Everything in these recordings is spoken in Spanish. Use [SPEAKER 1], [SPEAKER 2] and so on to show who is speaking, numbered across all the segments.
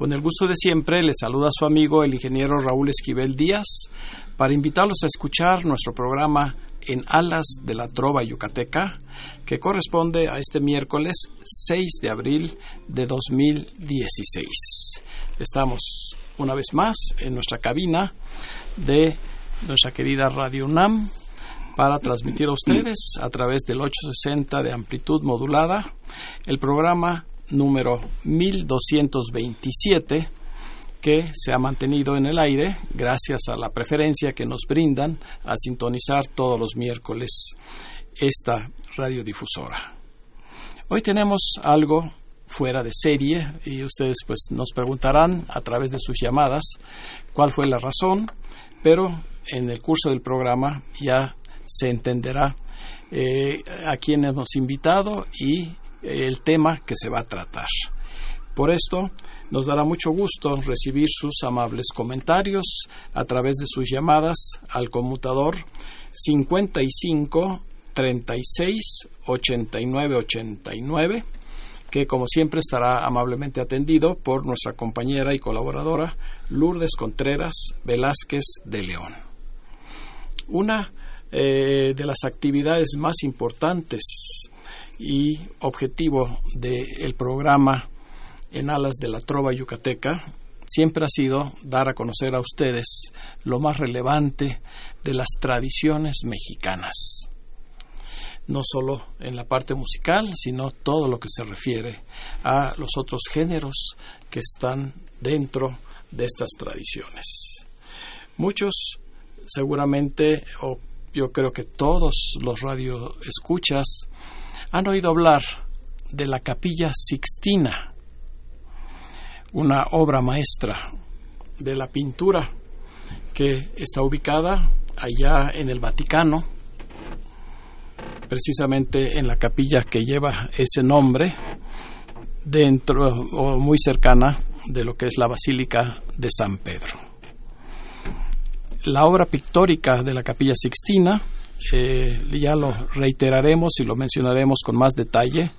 [SPEAKER 1] Con el gusto de siempre, le saluda su amigo el ingeniero Raúl Esquivel Díaz para invitarlos a escuchar nuestro programa En Alas de la Trova Yucateca, que corresponde a este miércoles 6 de abril de 2016. Estamos una vez más en nuestra cabina de nuestra querida Radio UNAM para transmitir a ustedes a través del 860 de amplitud modulada el programa número 1227 que se ha mantenido en el aire gracias a la preferencia que nos brindan a sintonizar todos los miércoles esta radiodifusora. Hoy tenemos algo fuera de serie y ustedes pues nos preguntarán a través de sus llamadas cuál fue la razón, pero en el curso del programa ya se entenderá eh, a quién hemos invitado y el tema que se va a tratar. Por esto, nos dará mucho gusto recibir sus amables comentarios a través de sus llamadas al conmutador 55 36 89 89 que como siempre estará amablemente atendido por nuestra compañera y colaboradora Lourdes Contreras Velázquez de León. Una eh, de las actividades más importantes y objetivo del programa en alas de la trova yucateca siempre ha sido dar a conocer a ustedes lo más relevante de las tradiciones mexicanas no solo en la parte musical, sino todo lo que se refiere a los otros géneros que están dentro de estas tradiciones. Muchos seguramente o yo creo que todos los radioescuchas han oído hablar de la Capilla Sixtina, una obra maestra de la pintura que está ubicada allá en el Vaticano, precisamente en la capilla que lleva ese nombre, dentro o muy cercana de lo que es la Basílica de San Pedro. La obra pictórica de la Capilla Sixtina, eh, ya lo reiteraremos y lo mencionaremos con más detalle,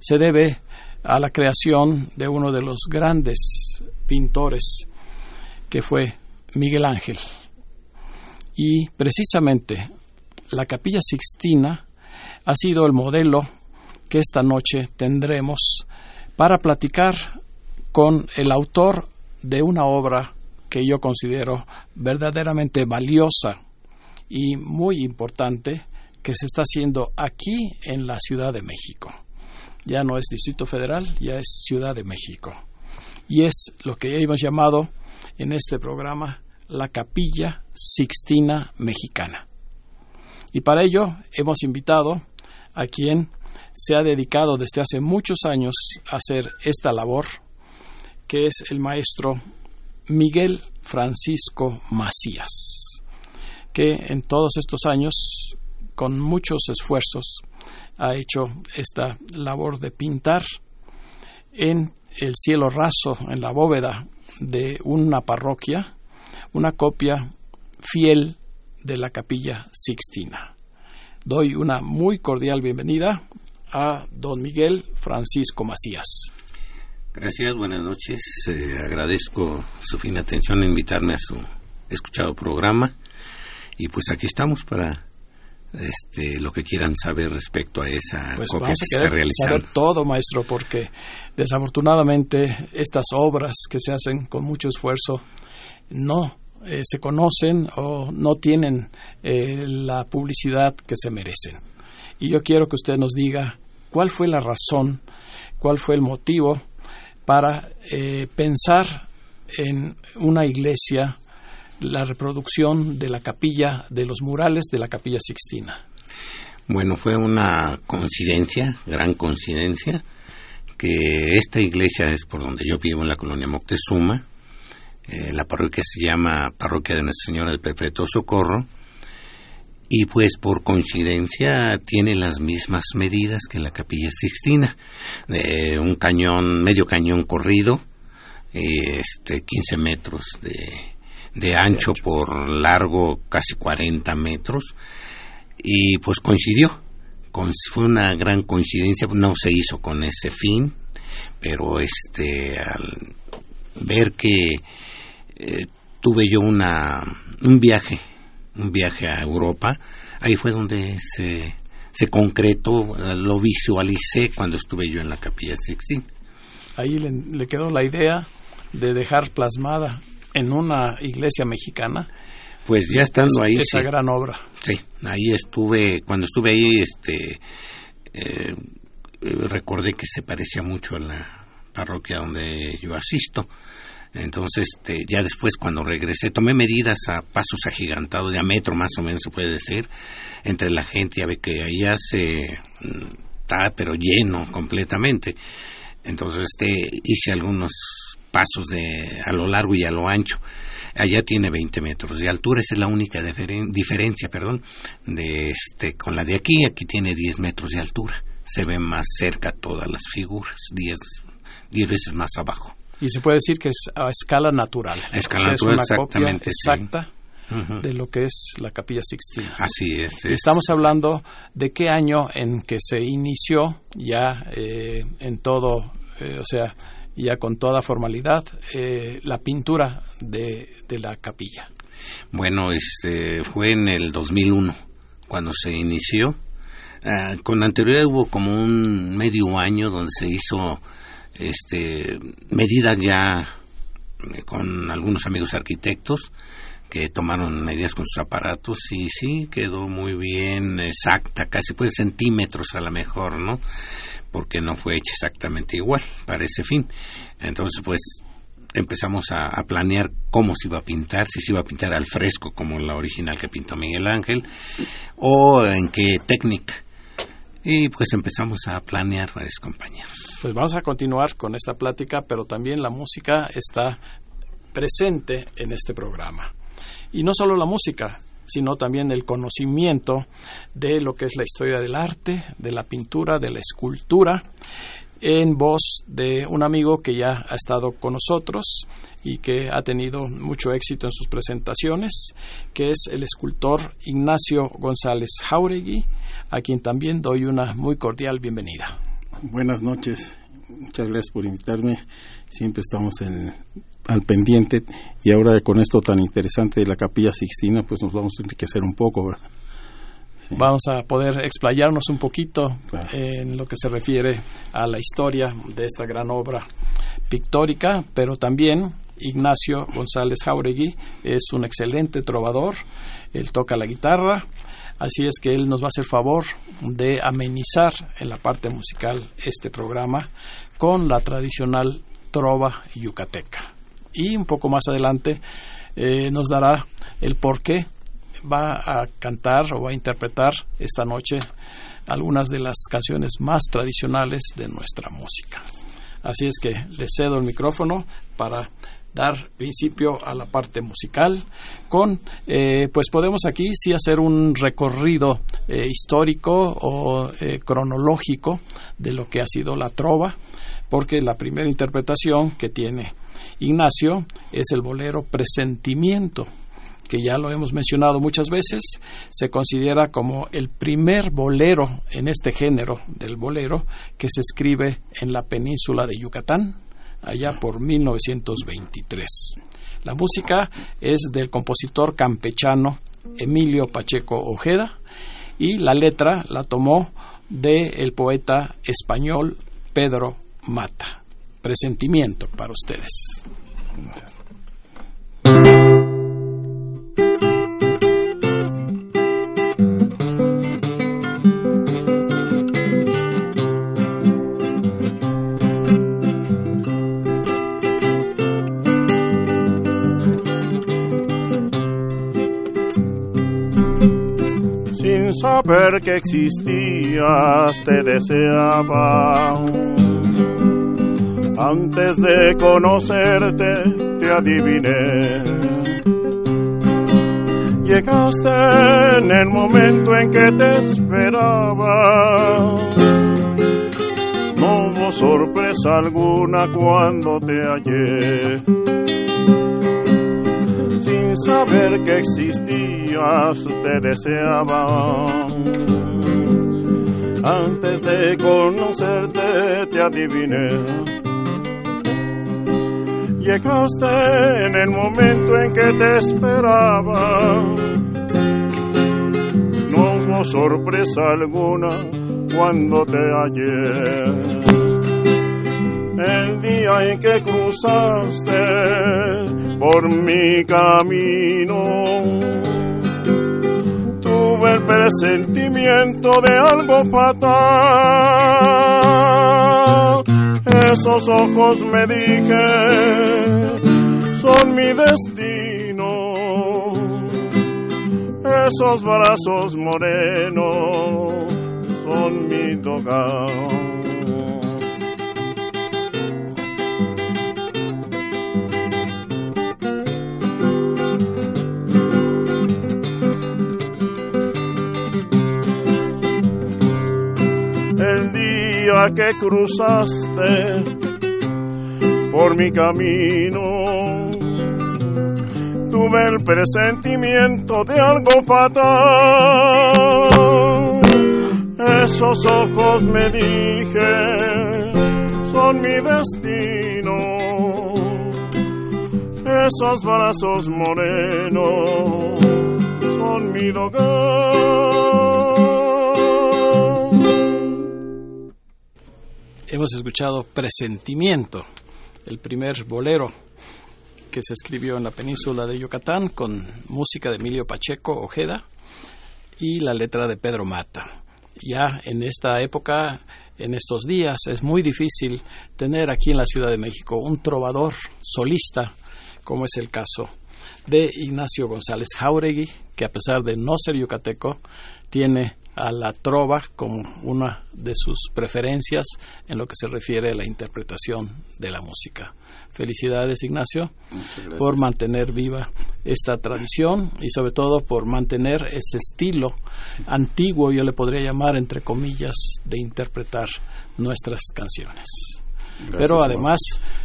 [SPEAKER 1] se debe a la creación de uno de los grandes pintores que fue Miguel Ángel. Y precisamente la Capilla Sixtina ha sido el modelo que esta noche tendremos para platicar con el autor de una obra que yo considero verdaderamente valiosa y muy importante que se está haciendo aquí en la Ciudad de México. Ya no es Distrito Federal, ya es Ciudad de México. Y es lo que hemos llamado en este programa la Capilla Sixtina Mexicana. Y para ello hemos invitado a quien se ha dedicado desde hace muchos años a hacer esta labor, que es el maestro Miguel Francisco Macías, que en todos estos años, con muchos esfuerzos, ha hecho esta labor de pintar en el cielo raso, en la bóveda de una parroquia, una copia fiel de la capilla Sixtina. Doy una muy cordial bienvenida a don Miguel Francisco Macías.
[SPEAKER 2] Gracias, buenas noches. Eh, agradezco su fina atención en invitarme a su escuchado programa y pues aquí estamos para este, lo que quieran saber respecto a esa
[SPEAKER 1] pues
[SPEAKER 2] copia
[SPEAKER 1] vamos
[SPEAKER 2] que
[SPEAKER 1] a
[SPEAKER 2] está
[SPEAKER 1] querer
[SPEAKER 2] realizando.
[SPEAKER 1] saber todo, maestro, porque desafortunadamente estas obras que se hacen con mucho esfuerzo no eh, se conocen o no tienen eh, la publicidad que se merecen. Y yo quiero que usted nos diga cuál fue la razón, cuál fue el motivo para eh, pensar en una iglesia, la reproducción de la capilla, de los murales de la capilla Sixtina.
[SPEAKER 2] Bueno, fue una coincidencia, gran coincidencia, que esta iglesia es por donde yo vivo, en la colonia Moctezuma. Eh, la parroquia se llama Parroquia de Nuestra Señora del Perpetuo Socorro y pues por coincidencia tiene las mismas medidas que la capilla Sixtina, de un cañón, medio cañón corrido, este 15 metros de, de ancho por largo, casi 40 metros, y pues coincidió, fue una gran coincidencia, no se hizo con ese fin, pero este al ver que eh, tuve yo una un viaje un viaje a Europa, ahí fue donde se, se concretó, lo visualicé cuando estuve yo en la capilla Sixteen.
[SPEAKER 1] Ahí le, quedó la idea de dejar plasmada en una iglesia mexicana.
[SPEAKER 2] Pues ya estando ahí
[SPEAKER 1] esa gran obra.
[SPEAKER 2] Sí ahí estuve cuando estuve ahí este eh, recordé que se parecía mucho a la parroquia donde yo asisto. Entonces, este, ya después cuando regresé, tomé medidas a pasos agigantados, de a metro más o menos se puede decir, entre la gente, ya ve que allá se mm, está pero lleno completamente. Entonces, este, hice algunos pasos de a lo largo y a lo ancho. Allá tiene 20 metros de altura, esa es la única diferencia, perdón, de este con la de aquí, aquí tiene 10 metros de altura. Se ven más cerca todas las figuras, 10 10 veces más abajo.
[SPEAKER 1] Y se puede decir que es a escala natural.
[SPEAKER 2] escala natural,
[SPEAKER 1] es una copia exacta de lo que es la Capilla Sixtina.
[SPEAKER 2] Así es,
[SPEAKER 1] Estamos hablando de qué año en que se inició ya eh, en todo, eh, o sea, ya con toda formalidad, eh, la pintura de, de, la capilla.
[SPEAKER 2] Bueno, este, fue en el 2001 cuando se inició. Ah, con anterioridad hubo como un medio año donde se hizo este, medidas ya eh, con algunos amigos arquitectos que tomaron medidas con sus aparatos y sí, quedó muy bien, exacta, casi puede centímetros a lo mejor, ¿no? Porque no fue hecha exactamente igual para ese fin. Entonces, pues empezamos a, planear cómo se iba a pintar, si se iba a pintar al fresco como la original que pintó Miguel Ángel, o en qué técnica. Y pues empezamos a planear, compañeros.
[SPEAKER 1] Pues vamos a continuar con esta plática, pero también la música está presente en este programa. Y no solo la música, sino también el conocimiento de lo que es la historia del arte, de la pintura, de la escultura, en voz de un amigo que ya ha estado con nosotros y que ha tenido mucho éxito en sus presentaciones, que es el escultor Ignacio González Jauregui, a quien también doy una muy cordial bienvenida.
[SPEAKER 3] Buenas noches, muchas gracias por invitarme. Siempre estamos al pendiente y ahora con esto tan interesante de la Capilla Sixtina, pues nos vamos a enriquecer un poco.
[SPEAKER 1] Vamos a poder explayarnos un poquito en lo que se refiere a la historia de esta gran obra pictórica, pero también Ignacio González Jauregui es un excelente trovador, él toca la guitarra, Así es que él nos va a hacer favor de amenizar en la parte musical este programa con la tradicional trova yucateca. Y un poco más adelante eh, nos dará el por qué va a cantar o va a interpretar esta noche algunas de las canciones más tradicionales de nuestra música. Así es que le cedo el micrófono para dar principio a la parte musical con eh, pues podemos aquí sí hacer un recorrido eh, histórico o eh, cronológico de lo que ha sido la trova porque la primera interpretación que tiene Ignacio es el bolero presentimiento que ya lo hemos mencionado muchas veces, se considera como el primer bolero en este género del bolero que se escribe en la península de Yucatán, allá por 1923. La música es del compositor campechano Emilio Pacheco Ojeda y la letra la tomó del poeta español Pedro Mata. Presentimiento para ustedes.
[SPEAKER 4] saber que existías te deseaba. Antes de conocerte te adiviné. Llegaste en el momento en que te esperaba. No hubo sorpresa alguna cuando te hallé. Sin saber que existías, te deseaba. Antes de conocerte te adiviné Llegaste en el momento en que te esperaba. No hubo sorpresa alguna cuando te hallé. El día en que cruzaste por mi camino, tuve el presentimiento de algo fatal esos ojos me dije, son mi destino. Esos brazos morenos son mi que cruzaste por mi camino. Tuve el presentimiento de algo fatal. Esos ojos me dije, son mi destino. Esos brazos morenos son mi hogar.
[SPEAKER 1] Hemos escuchado Presentimiento, el primer bolero que se escribió en la península de Yucatán con música de Emilio Pacheco Ojeda y la letra de Pedro Mata. Ya en esta época, en estos días, es muy difícil tener aquí en la Ciudad de México un trovador solista, como es el caso de Ignacio González Jauregui, que a pesar de no ser yucateco, tiene a la trova como una de sus preferencias en lo que se refiere a la interpretación de la música. Felicidades, Ignacio, por mantener viva esta tradición y sobre todo por mantener ese estilo antiguo, yo le podría llamar, entre comillas, de interpretar nuestras canciones. Pero además,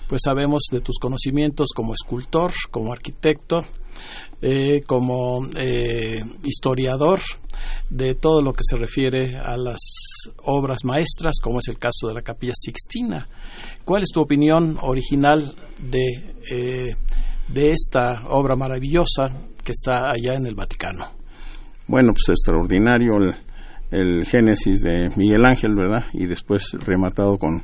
[SPEAKER 1] pues sabemos de tus conocimientos como escultor, como arquitecto, eh, como eh, historiador de todo lo que se refiere a las obras maestras, como es el caso de la Capilla Sixtina. ¿Cuál es tu opinión original de, eh, de esta obra maravillosa que está allá en el Vaticano?
[SPEAKER 3] Bueno, pues extraordinario el, el Génesis de Miguel Ángel, ¿verdad? Y después rematado con,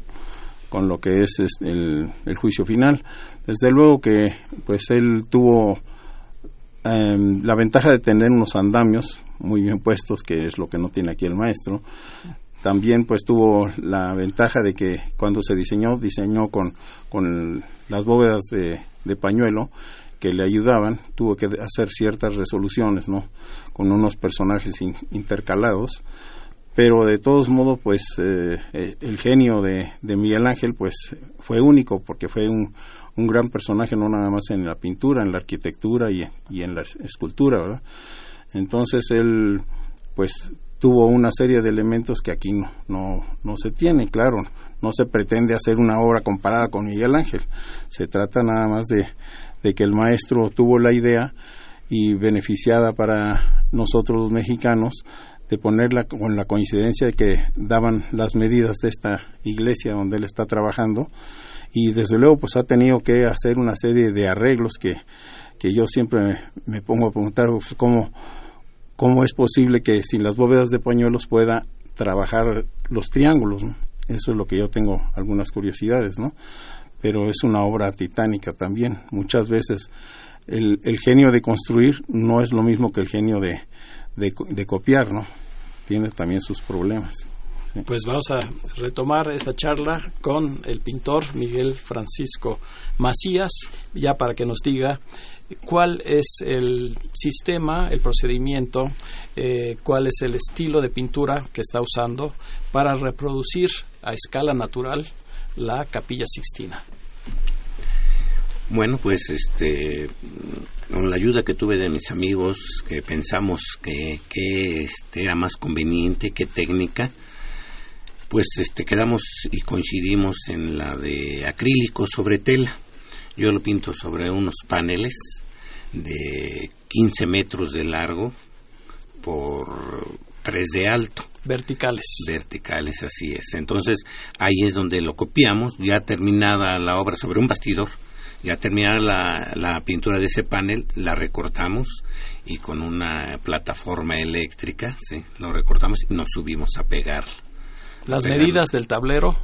[SPEAKER 3] con lo que es este, el, el juicio final. Desde luego que pues él tuvo Em, la ventaja de tener unos andamios muy bien puestos, que es lo que no tiene aquí el maestro, también pues tuvo la ventaja de que cuando se diseñó, diseñó con, con las bóvedas de, de pañuelo que le ayudaban, tuvo que hacer ciertas resoluciones, ¿no? Con unos personajes intercalados, pero de todos modos, pues eh, eh, el genio de, de Miguel Ángel, pues fue único porque fue un, un gran personaje no nada más en la pintura, en la arquitectura y, en la escultura, ¿verdad? Entonces él, pues, tuvo una serie de elementos que aquí no, no, no se tiene, claro, no se pretende hacer una obra comparada con Miguel Ángel, se trata nada más de, de que el maestro tuvo la idea y beneficiada para nosotros los mexicanos de ponerla con la coincidencia de que daban las medidas de esta iglesia donde él está trabajando y desde luego pues ha tenido que hacer una serie de arreglos que, que yo siempre me, pongo a preguntar pues, cómo, cómo es posible que sin las bóvedas de pañuelos pueda trabajar los triángulos. Eso es lo que yo tengo algunas curiosidades, ¿no? Pero es una obra titánica también. Muchas veces el, el genio de construir no es lo mismo que el genio de, de, de copiar, ¿no? Tiene también sus problemas.
[SPEAKER 1] Pues vamos a retomar esta charla con el pintor Miguel Francisco Macías, ya para que nos diga cuál es el sistema, el procedimiento, eh, cuál es el estilo de pintura que está usando para reproducir a escala natural la Capilla Sixtina.
[SPEAKER 2] Bueno, pues este con la ayuda que tuve de mis amigos que pensamos que, que este, era más conveniente que técnica, pues este quedamos y coincidimos en la de acrílico sobre tela. Yo lo pinto sobre unos paneles de 15 metros de largo por 3 de alto.
[SPEAKER 1] Verticales.
[SPEAKER 2] Verticales, así es. Entonces ahí es donde lo copiamos, ya terminada la obra sobre un bastidor ya terminada la, la pintura de ese panel, la recortamos y con una plataforma eléctrica, ¿sí? lo recortamos y nos subimos a pegar.
[SPEAKER 1] Las medidas del tablero.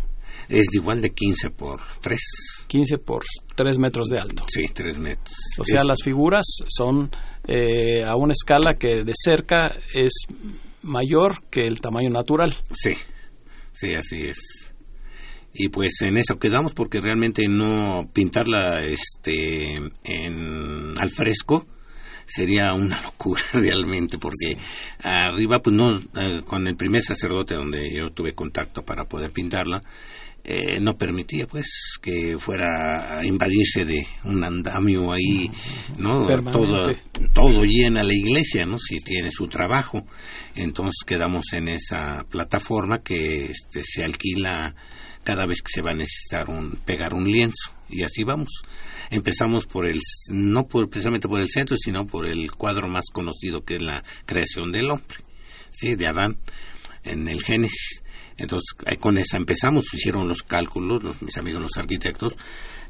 [SPEAKER 2] Es igual de 15 por 3.
[SPEAKER 1] 15 por 3 metros de alto.
[SPEAKER 2] Sí, 3 metros.
[SPEAKER 1] O sea, las figuras son eh, a una escala que de cerca es mayor que el tamaño natural.
[SPEAKER 2] Sí, sí, así es y pues en eso quedamos porque realmente no pintarla este en al fresco sería una locura realmente porque arriba pues no eh, con el primer sacerdote donde yo tuve contacto para poder pintarla eh, no permitía pues que fuera a invadirse de un andamio ahí no todo todo llena la iglesia no si tiene su trabajo. Entonces quedamos en esa plataforma que este, se alquila cada vez que se va a necesitar un, pegar un lienzo. Y así vamos. Empezamos por el, no por, precisamente por el centro, sino por el cuadro más conocido que es la creación del hombre, ¿sí? de Adán, en el Génesis. Entonces, con esa empezamos, hicieron los cálculos, los, mis amigos los arquitectos.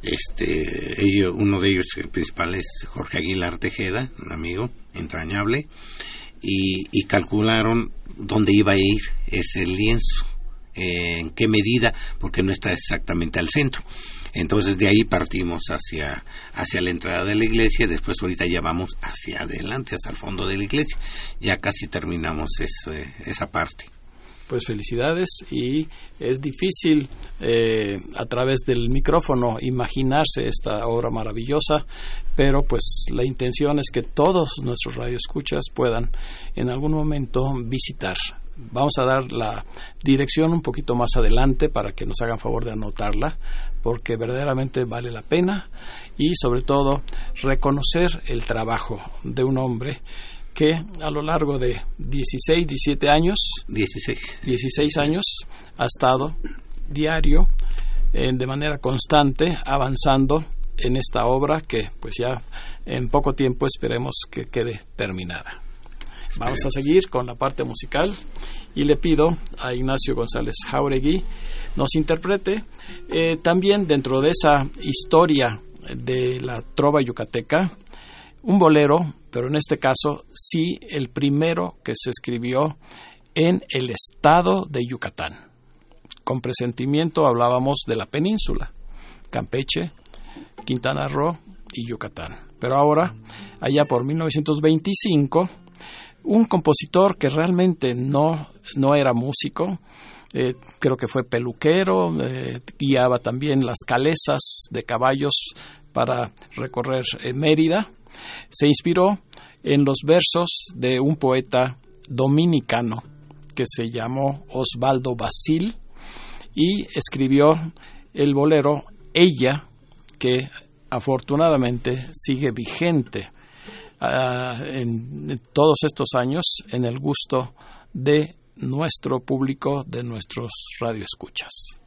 [SPEAKER 2] Este, ellos, uno de ellos el principal es Jorge Aguilar Tejeda, un amigo entrañable, y, y calcularon dónde iba a ir ese lienzo en qué medida, porque no está exactamente al centro. Entonces de ahí partimos hacia, hacia la entrada de la iglesia, después ahorita ya vamos hacia adelante, hacia el fondo de la iglesia. Ya casi terminamos esa parte.
[SPEAKER 1] Pues felicidades y es difícil eh, a través del micrófono imaginarse esta obra maravillosa, pero pues la intención es que todos nuestros radioescuchas puedan en algún momento visitar Vamos a dar la dirección un poquito más adelante para que nos hagan favor de anotarla, porque verdaderamente vale la pena y sobre todo reconocer el trabajo de un hombre que a lo largo de 16, 17 años,
[SPEAKER 2] 16,
[SPEAKER 1] 16 años ha estado diario de manera constante avanzando en esta obra que pues ya en poco tiempo esperemos que quede terminada. Vamos a seguir con la parte musical y le pido a Ignacio González Jauregui nos interprete eh, también dentro de esa historia de la trova yucateca un bolero, pero en este caso sí el primero que se escribió en el estado de Yucatán. Con presentimiento hablábamos de la península, Campeche, Quintana Roo y Yucatán. Pero ahora, allá por 1925, un compositor que realmente no, no era músico, eh, creo que fue peluquero, eh, guiaba también las calesas de caballos para recorrer eh, Mérida. Se inspiró en los versos de un poeta dominicano que se llamó Osvaldo Basil y escribió el bolero Ella, que afortunadamente sigue vigente Ah, en, todos estos años en el gusto de nuestro público, de nuestros radioescuchas.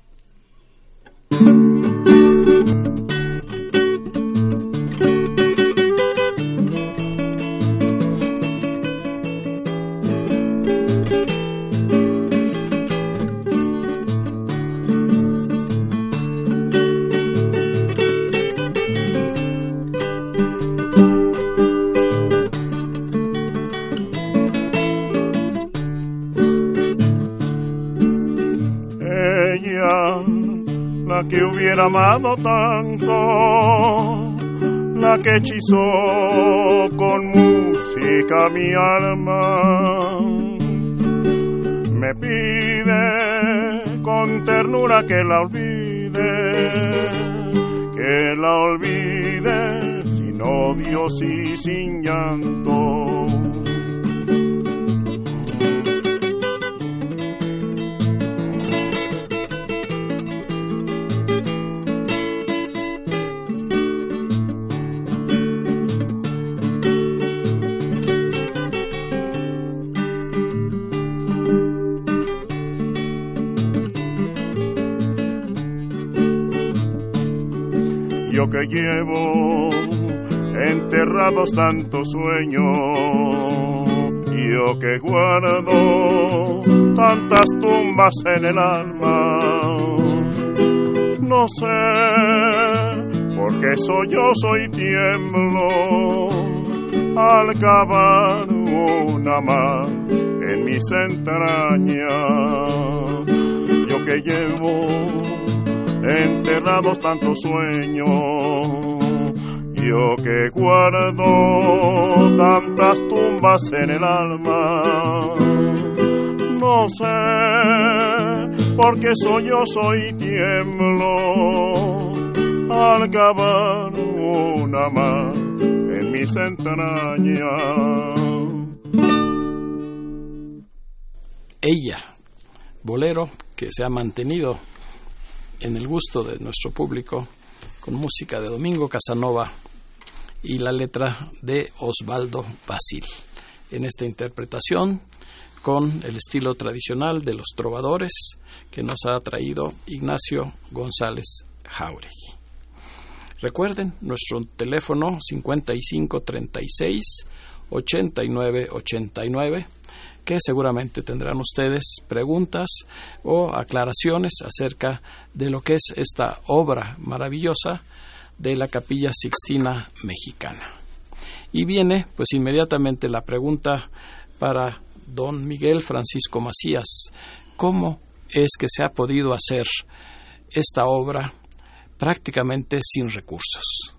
[SPEAKER 4] Amado tanto, la que hechizó con música mi alma. Me pide con ternura que la olvide, que la olvide sin odios y sin llanto que llevo enterrados tantos sueños, yo que guardo tantas tumbas en el alma, no sé por qué soy yo, soy tiemblo al cavar una más en mis entrañas, yo que llevo enterrados tantos sueños. Yo que guardo tantas tumbas en el alma, no sé por qué soy yo, soy tiemblo al cavar una más en mis entrañas.
[SPEAKER 1] Ella, bolero que se ha mantenido en el gusto de nuestro público con música de Domingo Casanova y la letra de Osvaldo Basil. En esta interpretación con el estilo tradicional de los trovadores que nos ha traído Ignacio González Jauregui. Recuerden nuestro teléfono 5536 8989 seguramente tendrán ustedes preguntas o aclaraciones acerca de lo que es esta obra maravillosa de la Capilla Sixtina Mexicana. Y viene pues inmediatamente la pregunta para don Miguel Francisco Macías, ¿cómo es que se ha podido hacer esta obra prácticamente sin recursos?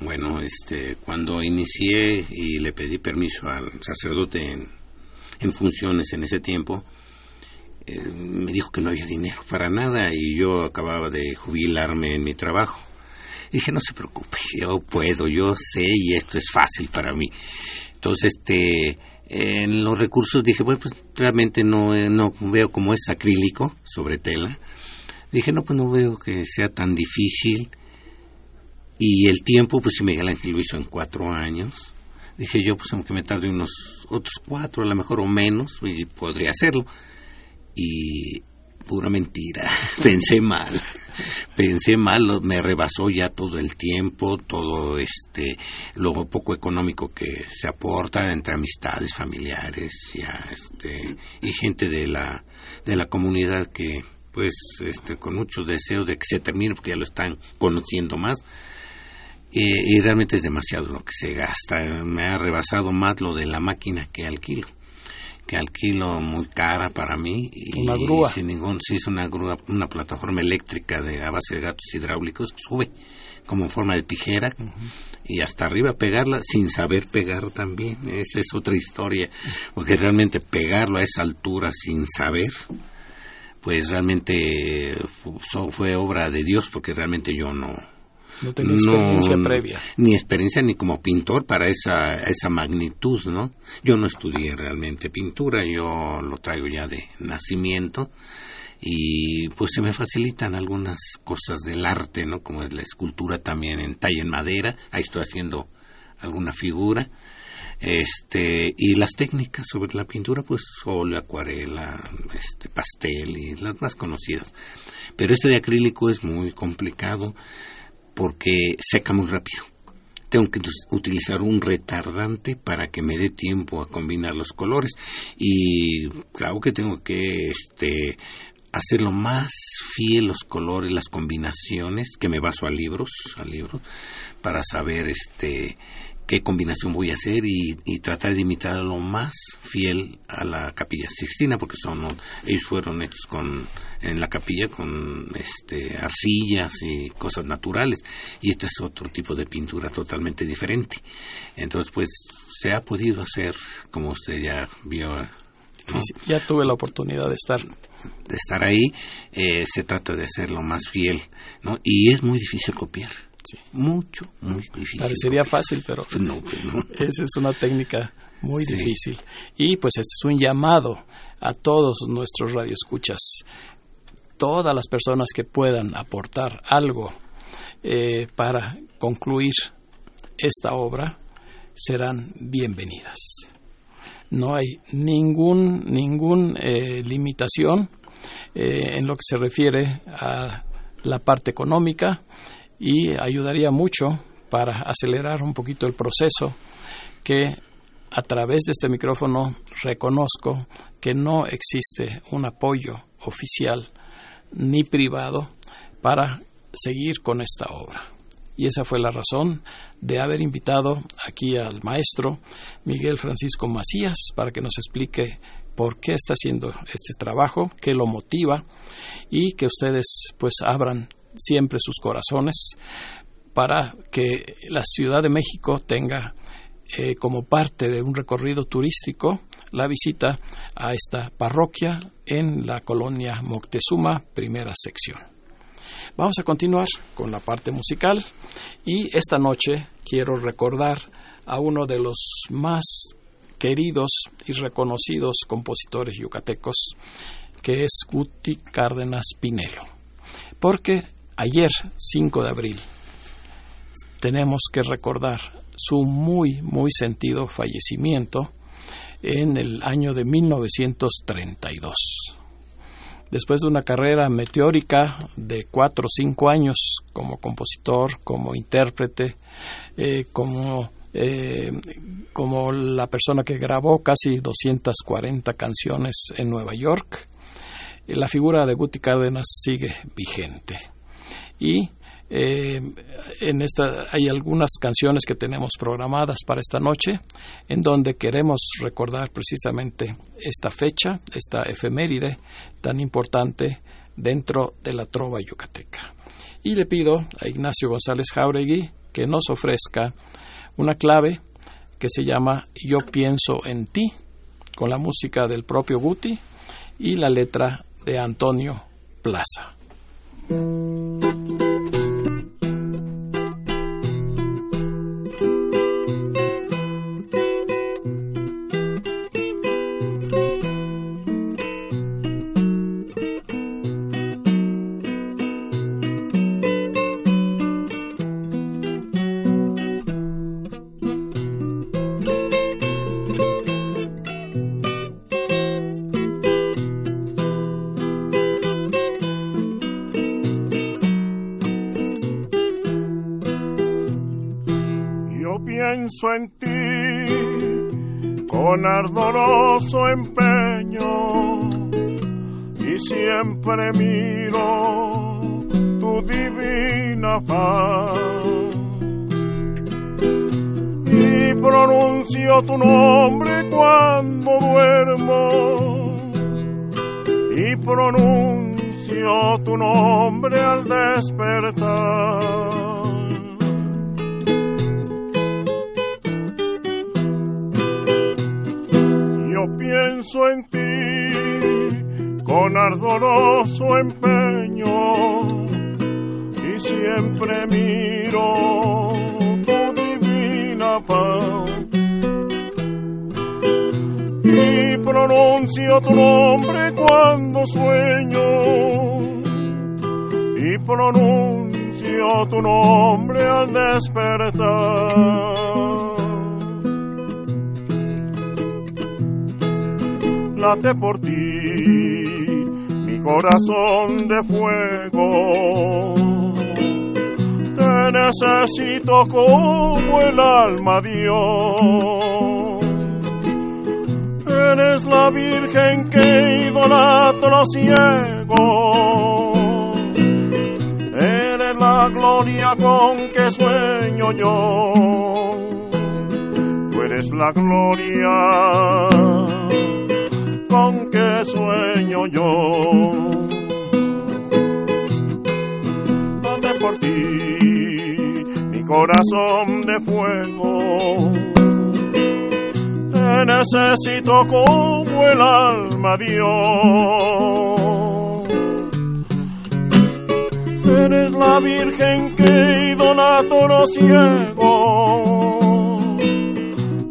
[SPEAKER 2] Bueno, este, cuando inicié y le pedí permiso al sacerdote en en funciones en ese tiempo, eh, me dijo que no había dinero para nada y yo acababa de jubilarme en mi trabajo. dije, no se preocupe, yo puedo, yo sé y esto es fácil para mí. Entonces, este, en los recursos dije, bueno, pues realmente no, eh, no veo como es acrílico sobre tela. Dije, no, pues no veo que sea tan difícil. Y el tiempo, pues si Miguel Ángel lo hizo en cuatro años, Dije yo, pues aunque me tarde unos otros cuatro, a lo mejor o menos, y podría hacerlo. Y pura mentira, pensé mal, pensé mal, me rebasó ya todo el tiempo, todo este, lo poco económico que se aporta entre amistades, familiares, ya, este, y gente de la, de la comunidad que, pues, este, con muchos deseos de que se termine, porque ya lo están conociendo más, y realmente es demasiado lo que se gasta. Me ha rebasado más lo de la máquina que alquilo. Que alquilo muy cara para mí.
[SPEAKER 1] Y una grúa.
[SPEAKER 2] Sin ningún, sí, es una grúa, una plataforma eléctrica de, a base de gatos hidráulicos. Sube como en forma de tijera y hasta arriba pegarla sin saber pegar también. Esa es otra historia. Porque realmente pegarlo a esa altura sin saber pues realmente fue obra de Dios porque realmente yo no
[SPEAKER 1] no tengo experiencia previa.
[SPEAKER 2] Ni experiencia ni como pintor para esa, esa magnitud, ¿no? Yo no estudié realmente pintura, yo lo traigo ya de nacimiento y pues se me facilitan algunas cosas del arte, ¿no? Como es la escultura también en talla en madera, ahí estoy haciendo alguna figura. Este, y las técnicas sobre la pintura, pues óleo, acuarela, este, pastel y las más conocidas. Pero este de acrílico es muy complicado porque seca muy rápido. Tengo que utilizar un retardante para que me dé tiempo a combinar los colores y claro que tengo que este, hacerlo más fiel los colores, las combinaciones, que me baso a libros, a libros, para saber este qué combinación voy a hacer y, tratar de imitar lo más fiel a la capilla sixtina porque son ellos fueron hechos con en la capilla con este arcillas y cosas naturales. Y este es otro tipo de pintura totalmente diferente. Entonces pues se ha podido hacer como usted ya vio
[SPEAKER 1] ya tuve la oportunidad de estar
[SPEAKER 2] de estar ahí. Eh, se trata de hacerlo más fiel no y es muy difícil copiar mucho, muy difícil.
[SPEAKER 1] Parecería fácil, pero
[SPEAKER 2] no, pues no.
[SPEAKER 1] esa es una técnica muy difícil. Y pues este es un llamado a todos nuestros radioescuchas, todas las personas que puedan aportar algo eh, para concluir esta obra serán bienvenidas. No hay ningún ningún eh, limitación eh, en lo que se refiere a la parte económica y ayudaría mucho para acelerar un poquito el proceso que a través de este micrófono reconozco que no existe un apoyo oficial ni privado para seguir con esta obra. Y esa fue la razón de haber invitado aquí al maestro Miguel Francisco Macías para que nos explique por qué está haciendo este trabajo, qué lo motiva y que ustedes pues abran siempre sus corazones para que la Ciudad de México tenga eh, como parte de un recorrido turístico la visita a esta parroquia en la colonia Moctezuma, primera sección. Vamos a continuar con la parte musical y esta noche quiero recordar a uno de los más queridos y reconocidos compositores yucatecos, que es Guti Cárdenas Pinelo. Porque ayer, 5 de abril, tenemos que recordar su muy, muy sentido fallecimiento en el año de 1932. Después de una carrera meteórica de cuatro o cinco años como compositor, como intérprete, eh, como, eh, como la persona que grabó casi 240 canciones en Nueva York, la figura de Guti Cárdenas sigue vigente. Y eh, en esta hay algunas canciones que tenemos programadas para esta noche, en donde queremos recordar precisamente esta fecha, esta efeméride tan importante dentro de la trova yucateca. Y le pido a Ignacio González Jauregui que nos ofrezca una clave que se llama Yo pienso en ti, con la música del propio Guti y la letra de Antonio Plaza.
[SPEAKER 4] thank you en ti con ardoroso empeño y siempre miro tu divina faz. Y pronuncio tu nombre cuando duermo. Y pronuncio tu nombre al despertar con ardoroso corazón de fuego. Te necesito como el alma Dios. Eres la virgen que idolatro ciego. Eres la gloria con que sueño yo. Tú eres la gloria con qué sueño yo. Por ti mi corazón de fuego. Te necesito como el alma Dios. Eres la virgen que idolato los ciegos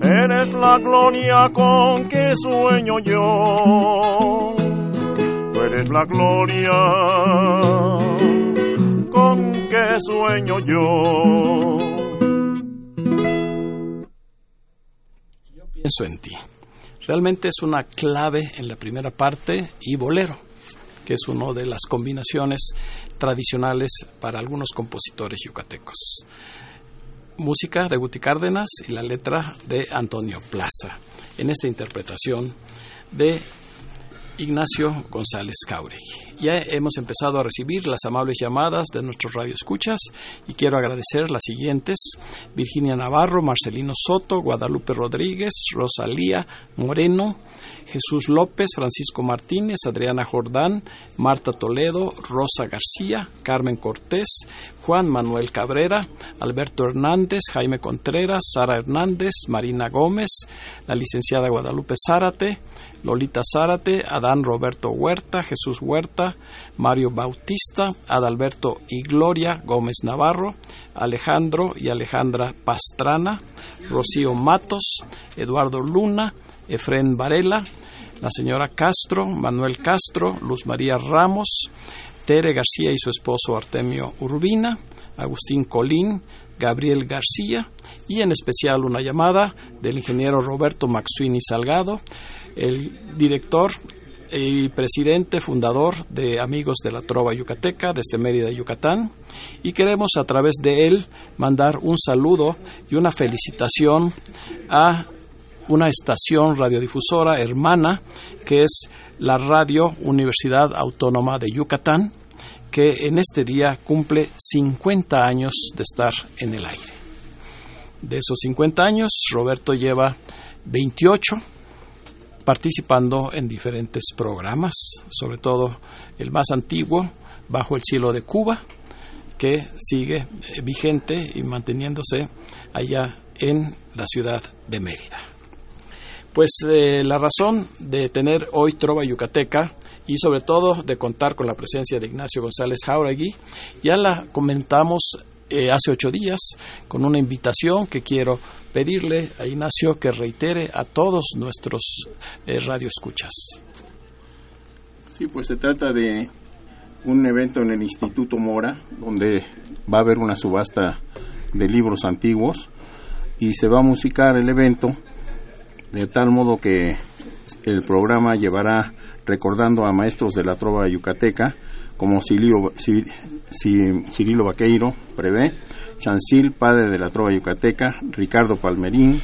[SPEAKER 4] Eres la gloria con que sueño yo. Tú eres la gloria que sueño yo.
[SPEAKER 1] Yo pienso en ti. Realmente es una clave en la primera parte y bolero que es una de las combinaciones tradicionales para algunos compositores yucatecos. Música de Guti Cárdenas y la letra de Antonio Plaza, en esta interpretación de Ignacio González Cauregui. Ya hemos empezado a recibir las amables llamadas de nuestros radioescuchas y quiero agradecer las siguientes: Virginia Navarro, Marcelino Soto, Guadalupe Rodríguez, Rosalía Moreno, Jesús López, Francisco Martínez, Adriana Jordán, Marta Toledo, Rosa García, Carmen Cortés, Juan Manuel Cabrera, Alberto Hernández, Jaime Contreras, Sara Hernández, Marina Gómez, la licenciada Guadalupe Zárate, Lolita Zárate, Adán Roberto Huerta, Jesús Huerta, Mario Bautista, Adalberto y Gloria Gómez Navarro, Alejandro y Alejandra Pastrana, Rocío Matos, Eduardo Luna, Efren Varela, la señora Castro, Manuel Castro, Luz María Ramos, Tere García y su esposo Artemio Urbina, Agustín Colín, Gabriel García y en especial una llamada del ingeniero Roberto Maxuini Salgado, el director y presidente fundador de Amigos de la Trova Yucateca desde Mérida, Yucatán, y queremos a través de él mandar un saludo y una felicitación a una estación radiodifusora hermana que es la Radio Universidad Autónoma de Yucatán, que en este día cumple 50 años de estar en el aire. De esos 50 años, Roberto lleva 28 participando en diferentes programas, sobre todo el más antiguo, Bajo el Cielo de Cuba, que sigue eh, vigente y manteniéndose allá en la ciudad de Mérida. Pues eh, la razón de tener hoy Trova Yucateca y sobre todo de contar con la presencia de Ignacio González Jauregui, ya la comentamos eh, hace ocho días con una invitación que quiero pedirle a Ignacio que reitere a todos nuestros eh, radioescuchas.
[SPEAKER 3] Sí, pues se trata de un evento en el Instituto Mora, donde va a haber una subasta de libros antiguos y se va a musicar el evento de tal modo que el programa llevará recordando a maestros de la trova yucateca como Cirilo, Cirilo Vaqueiro, Prevé, Chancil, padre de la trova yucateca, Ricardo Palmerín,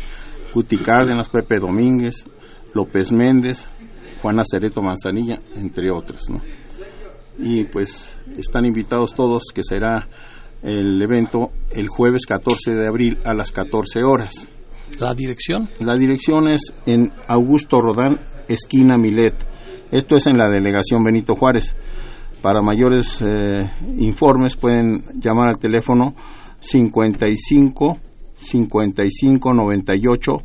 [SPEAKER 3] Cuti Cárdenas, Pepe Domínguez, López Méndez, Juana Cereto Manzanilla, entre otros. Y pues están invitados todos que será el evento el jueves 14 de abril a las 14 horas.
[SPEAKER 1] ¿La dirección?
[SPEAKER 3] La dirección es en Augusto Rodán, esquina Milet. Esto es en la delegación Benito Juárez. Para mayores eh, informes pueden llamar al teléfono 55 55 98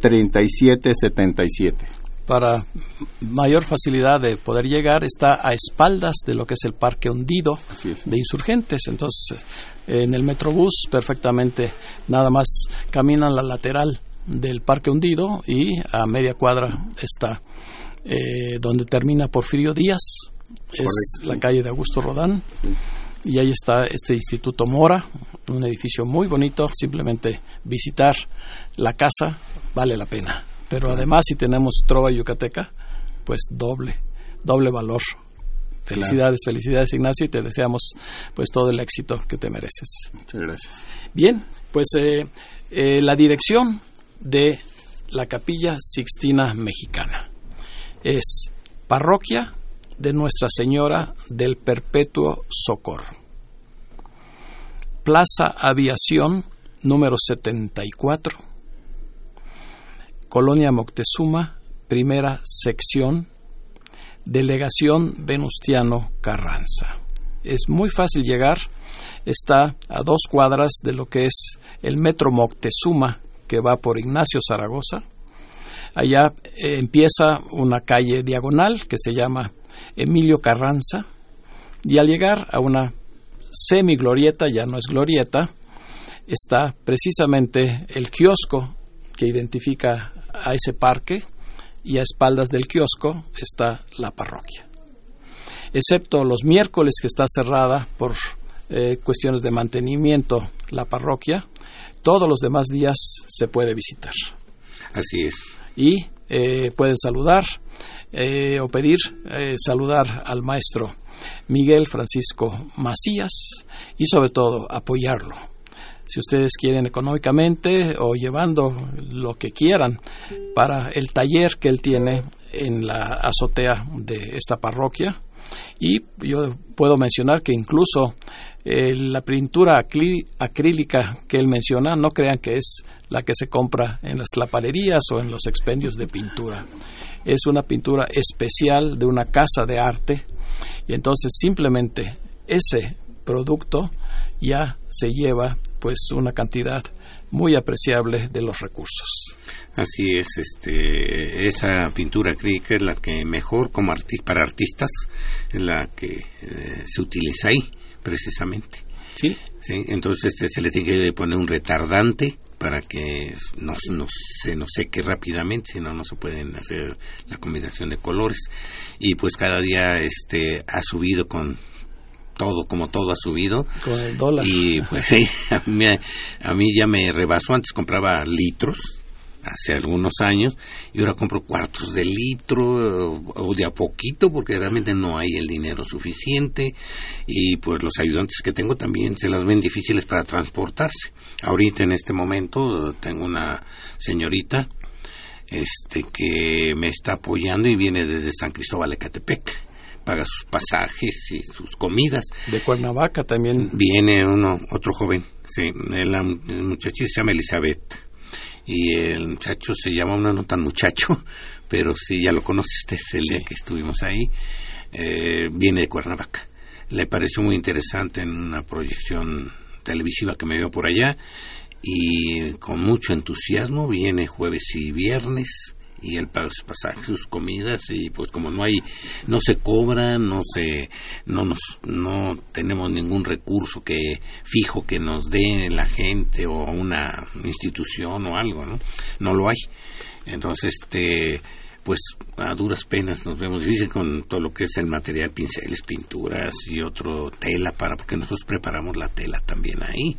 [SPEAKER 3] 37 77.
[SPEAKER 1] Para mayor facilidad de poder llegar, está a espaldas de lo que es el Parque Hundido de Insurgentes. Entonces, en el Metrobús perfectamente nada más caminan la lateral del Parque Hundido y a media cuadra está eh, donde termina Porfirio Díaz, es la calle de Augusto Rodán. Y ahí está este Instituto Mora, un edificio muy bonito, simplemente visitar la casa vale la pena. Pero además si tenemos trova yucateca, pues doble, doble valor. Felicidades, felicidades Ignacio y te deseamos pues todo el éxito que te mereces.
[SPEAKER 3] Muchas gracias.
[SPEAKER 1] Bien, pues eh, eh, la dirección de la Capilla Sixtina Mexicana es Parroquia de Nuestra Señora del Perpetuo Socorro. Plaza Aviación número 74. Colonia Moctezuma, primera sección, Delegación Venustiano Carranza. Es muy fácil llegar, está a dos cuadras de lo que es el Metro Moctezuma, que va por Ignacio Zaragoza. Allá eh, empieza una calle diagonal que se llama Emilio Carranza, y al llegar a una semi-glorieta, ya no es glorieta, está precisamente el kiosco que identifica a ese parque y a espaldas del kiosco está la parroquia. Excepto los miércoles que está cerrada por eh, cuestiones de mantenimiento la parroquia, todos los demás días se puede visitar.
[SPEAKER 2] Así es.
[SPEAKER 1] Y eh, pueden saludar eh, o pedir eh, saludar al maestro Miguel Francisco Macías y sobre todo apoyarlo. Si ustedes quieren económicamente o llevando lo que quieran para el taller que él tiene en la azotea de esta parroquia. Y yo puedo mencionar que incluso eh, la pintura acrílica que él menciona, no crean que es la que se compra en las lapalerías o en los expendios de pintura. Es una pintura especial de una casa de arte y entonces simplemente ese producto ya se lleva pues una cantidad muy apreciable de los recursos.
[SPEAKER 2] Así es, este, esa pintura acrílica es la que mejor como artista, para artistas es la que eh, se utiliza ahí precisamente.
[SPEAKER 1] Sí.
[SPEAKER 2] ¿Sí? Entonces este, se le tiene que poner un retardante para que no, se nos seque rápidamente, si no, no se pueden hacer la combinación de colores. Y pues cada día este ha subido con todo, como todo ha subido.
[SPEAKER 1] Con el dólar.
[SPEAKER 2] Y pues a mí, a mí ya me rebasó, antes compraba litros hace algunos años y ahora compro cuartos de litro o de a poquito porque realmente no hay el dinero suficiente y pues los ayudantes que tengo también se las ven difíciles para transportarse. Ahorita en este momento tengo una señorita este que me está apoyando y viene desde San Cristóbal de Catepec paga sus pasajes y sus comidas.
[SPEAKER 1] De Cuernavaca también.
[SPEAKER 2] Viene uno, otro joven, sí, el, el muchachito se llama Elizabeth y el muchacho se llama, uno no tan muchacho, pero sí ya lo conoce usted, el día que estuvimos ahí, eh, viene de Cuernavaca. Le pareció muy interesante en una proyección televisiva que me vio por allá y con mucho entusiasmo viene jueves y viernes y sus pasajes, sus comidas y pues como no hay, no se cobra, no se, no nos, no tenemos ningún recurso que fijo que nos dé la gente o una institución o algo, ¿no? No lo hay. Entonces, este, pues a duras penas nos vemos difícil con todo lo que es el material, pinceles, pinturas y otro tela para, porque nosotros preparamos la tela también ahí,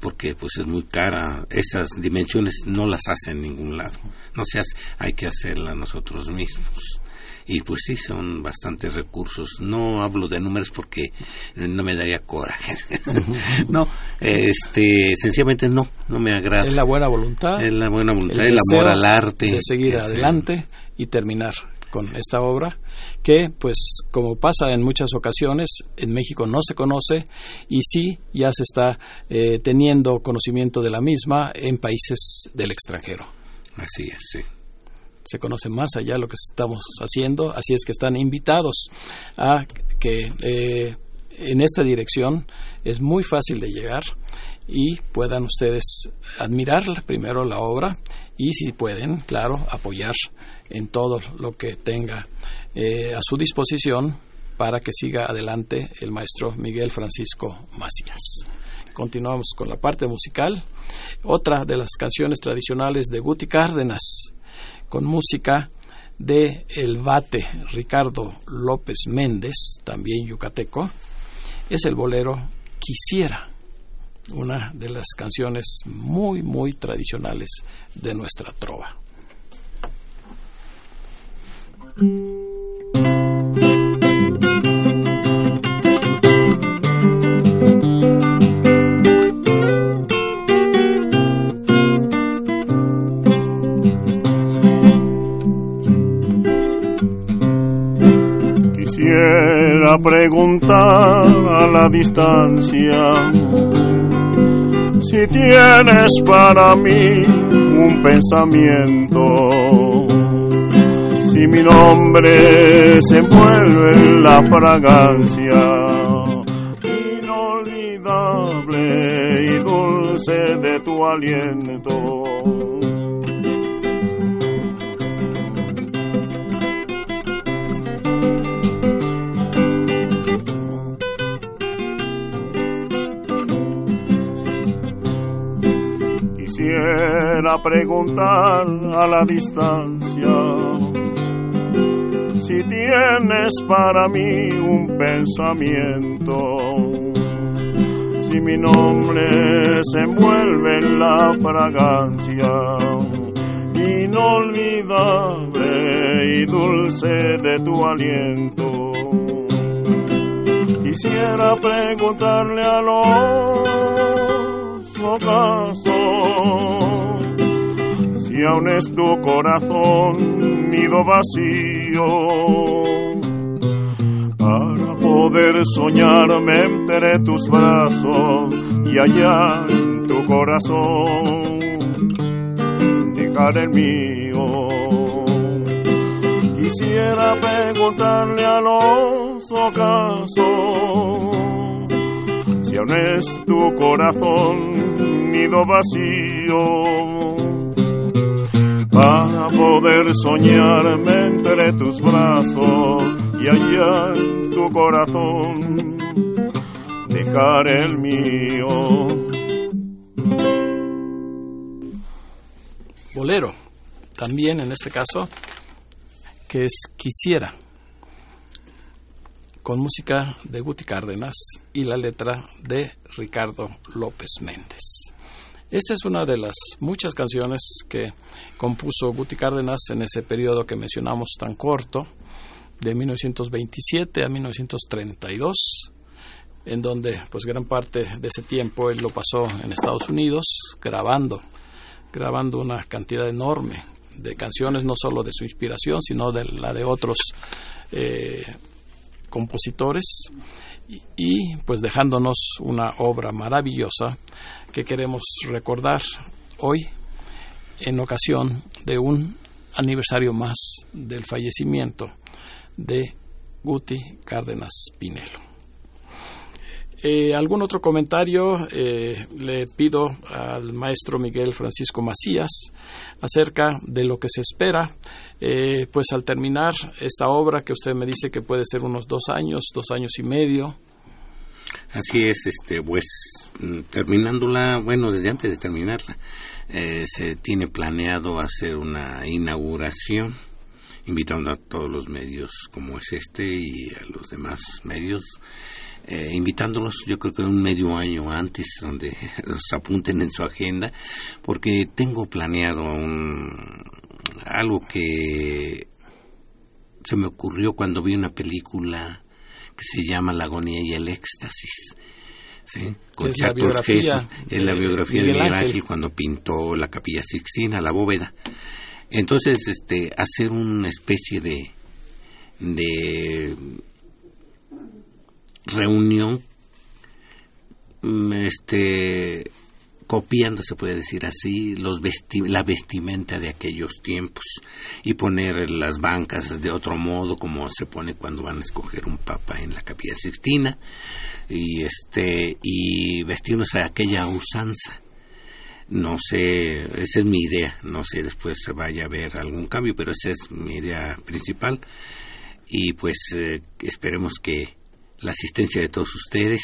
[SPEAKER 2] porque pues es muy cara, esas dimensiones no las hacen en ningún lado, no se hace, hay que hacerlas nosotros mismos. Y pues sí, son bastantes recursos. No hablo de números porque no me daría coraje. no, este, sencillamente no, no me agrada.
[SPEAKER 1] Es la buena voluntad.
[SPEAKER 2] Es la buena voluntad, el, amor al arte.
[SPEAKER 1] De seguir adelante y terminar con esta obra que pues como pasa en muchas ocasiones en México no se conoce y sí ya se está eh, teniendo conocimiento de la misma en países del extranjero.
[SPEAKER 2] Así es, sí.
[SPEAKER 1] Se conoce más allá lo que estamos haciendo, así es que están invitados a que eh, en esta dirección es muy fácil de llegar y puedan ustedes admirar primero la obra y si pueden, claro, apoyar en todo lo que tenga eh, a su disposición para que siga adelante el maestro Miguel Francisco Macías. Continuamos con la parte musical. Otra de las canciones tradicionales de Guti Cárdenas, con música de el bate Ricardo López Méndez, también yucateco, es el bolero Quisiera, una de las canciones muy, muy tradicionales de nuestra trova.
[SPEAKER 4] Quisiera preguntar a la distancia si tienes para mí un pensamiento y mi nombre se envuelve en la fragancia inolvidable y dulce de tu aliento. Quisiera preguntar a la distancia si tienes para mí un pensamiento, si mi nombre se envuelve en la fragancia inolvidable y dulce de tu aliento. Quisiera preguntarle a si aún es tu corazón nido vacío para poder soñarme entre tus brazos y allá en tu corazón dejar el mío. Quisiera preguntarle a los ocasos si aún es tu corazón nido vacío para poder soñarme entre tus brazos y allá en tu corazón dejar el mío.
[SPEAKER 1] Bolero, también en este caso, que es Quisiera, con música de Guti Cárdenas y la letra de Ricardo López Méndez. Esta es una de las muchas canciones que compuso Guti Cárdenas en ese periodo que mencionamos tan corto, de 1927 a 1932, en donde pues gran parte de ese tiempo él lo pasó en Estados Unidos grabando, grabando una cantidad enorme de canciones, no solo de su inspiración, sino de la de otros eh, compositores y, pues dejándonos una obra maravillosa que queremos recordar hoy en ocasión de un aniversario más del fallecimiento de Guti Cárdenas Pinelo. Eh, ¿Algún otro comentario? Eh, le pido al maestro Miguel Francisco Macías acerca de lo que se espera, eh, pues al terminar esta obra que usted me dice que puede ser unos dos años, dos años y medio.
[SPEAKER 2] Así es, este, pues terminándola, bueno, desde antes de terminarla, se tiene planeado hacer una inauguración invitando a todos los medios como es este y a los demás medios eh, invitándolos yo creo que un medio año antes donde los apunten en su agenda porque tengo planeado un, algo que se me ocurrió cuando vi una película que se llama La agonía y el éxtasis ¿sí?
[SPEAKER 1] con es la biografía,
[SPEAKER 2] es la biografía de Miguel Ángel. Ángel cuando pintó la capilla Sixtina, la bóveda entonces este hacer una especie de de reunión este copiando se puede decir así los vesti la vestimenta de aquellos tiempos y poner las bancas de otro modo como se pone cuando van a escoger un papa en la capilla sixtina y este y vestirnos a aquella usanza. No sé, esa es mi idea, no sé después se vaya a ver algún cambio, pero esa es mi idea principal. Y pues eh, esperemos que la asistencia de todos ustedes,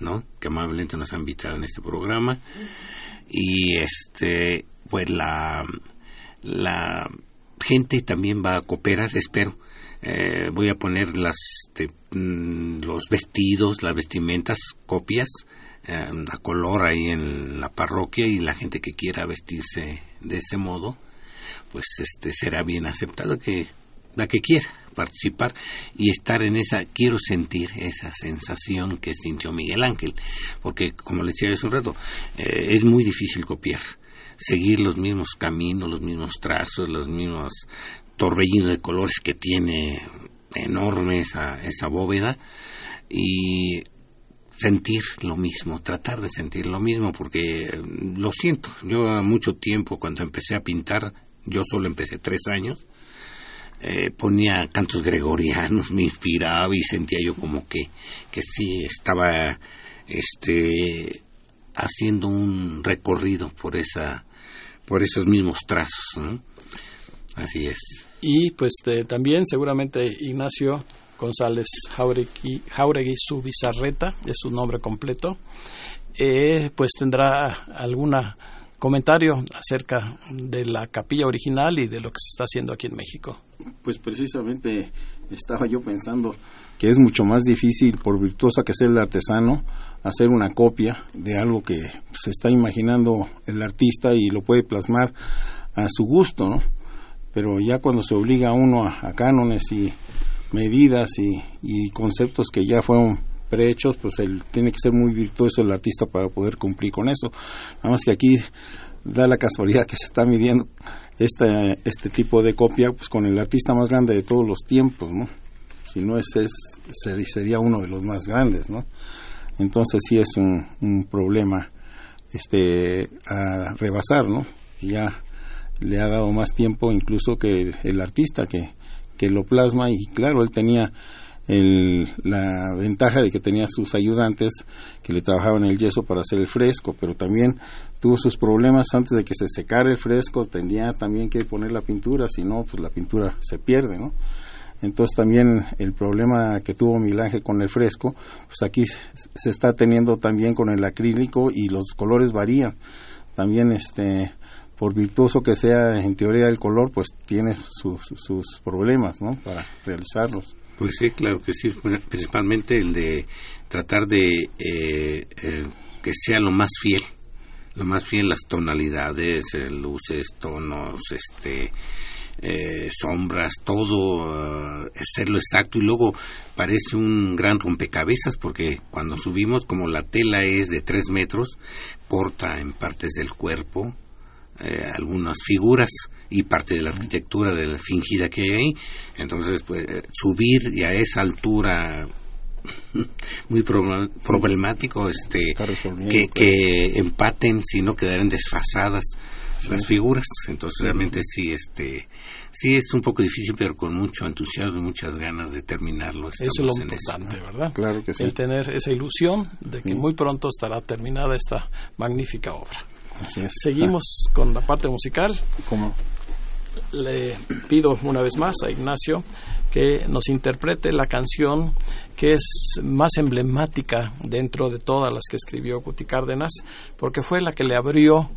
[SPEAKER 2] ¿no? Que amablemente nos han invitado en este programa. Y este, pues la, la gente también va a cooperar, espero. Eh, voy a poner las, de, mm, los vestidos, las vestimentas, copias, eh, a color ahí en la parroquia y la gente que quiera vestirse de ese modo, pues este será bien aceptado que la que quiera participar y estar en esa, quiero sentir esa sensación que sintió Miguel Ángel, porque como le decía hace un rato, eh, es muy difícil copiar, seguir los mismos caminos, los mismos trazos, los mismos torbellinos de colores que tiene enorme esa, esa bóveda y sentir lo mismo, tratar de sentir lo mismo, porque lo siento, yo mucho tiempo cuando empecé a pintar, yo solo empecé tres años, eh, ponía cantos gregorianos, me inspiraba y sentía yo como que, que sí estaba este haciendo un recorrido por esa por esos mismos trazos así es.
[SPEAKER 1] Y pues también seguramente Ignacio González Jauregui, Jauregui Subizarreta es su nombre completo eh, pues tendrá alguna comentario acerca de la capilla original y de lo que se está haciendo aquí en México.
[SPEAKER 3] Pues precisamente estaba yo pensando que es mucho más difícil, por virtuosa que sea el artesano, hacer una copia de algo que se está imaginando el artista y lo puede plasmar a su gusto, ¿no? Pero ya cuando se obliga a uno a, cánones y medidas y, conceptos que ya fueron prehechos, pues él tiene que ser muy virtuoso el artista para poder cumplir con eso. Nada más que aquí da la casualidad que se está midiendo este, este tipo de copia pues con el artista más grande de todos los tiempos, ¿no? Si no es, es sería uno de los más grandes, ¿no? Entonces sí es un, un problema este a rebasar, ¿no? Ya le ha dado más tiempo incluso que el artista que, que lo plasma y claro, él tenía el, la ventaja de que tenía sus ayudantes que le trabajaban el yeso para hacer el fresco, pero también tuvo sus problemas antes de que se secara el fresco, tenía también que poner la pintura, si no, pues la pintura se pierde, ¿no? Entonces también el problema que tuvo Miguel Ángel con el fresco, pues aquí se está teniendo también con el acrílico y los colores varían. También este por virtuoso que sea en teoría el color, pues tiene sus, sus problemas, ¿no? Para realizarlos.
[SPEAKER 2] Pues sí, claro que sí, principalmente el de tratar de eh, eh, que sea lo más fiel, lo más fiel las tonalidades, eh, luces, tonos, este, sombras, todo, hacerlo exacto. Y luego parece un gran rompecabezas porque cuando subimos como la tela es de tres metros, corta en partes del cuerpo, algunas figuras y parte de la arquitectura de la fingida que hay ahí. Entonces, pues, eh, subir y a esa altura muy problemático este que, que empaten si no quedaran desfasadas las figuras. Entonces realmente sí este sí es un poco difícil pero con mucho entusiasmo y muchas ganas de terminarlo
[SPEAKER 1] eso es lo importante verdad
[SPEAKER 3] claro que sí.
[SPEAKER 1] el tener esa ilusión de que muy pronto estará terminada esta magnífica obra
[SPEAKER 3] Así es.
[SPEAKER 1] seguimos con la parte musical
[SPEAKER 3] ¿Cómo?
[SPEAKER 1] le pido una vez más a Ignacio que nos interprete la canción que es más emblemática dentro de todas las que escribió Guti Cárdenas, porque fue la que le abrió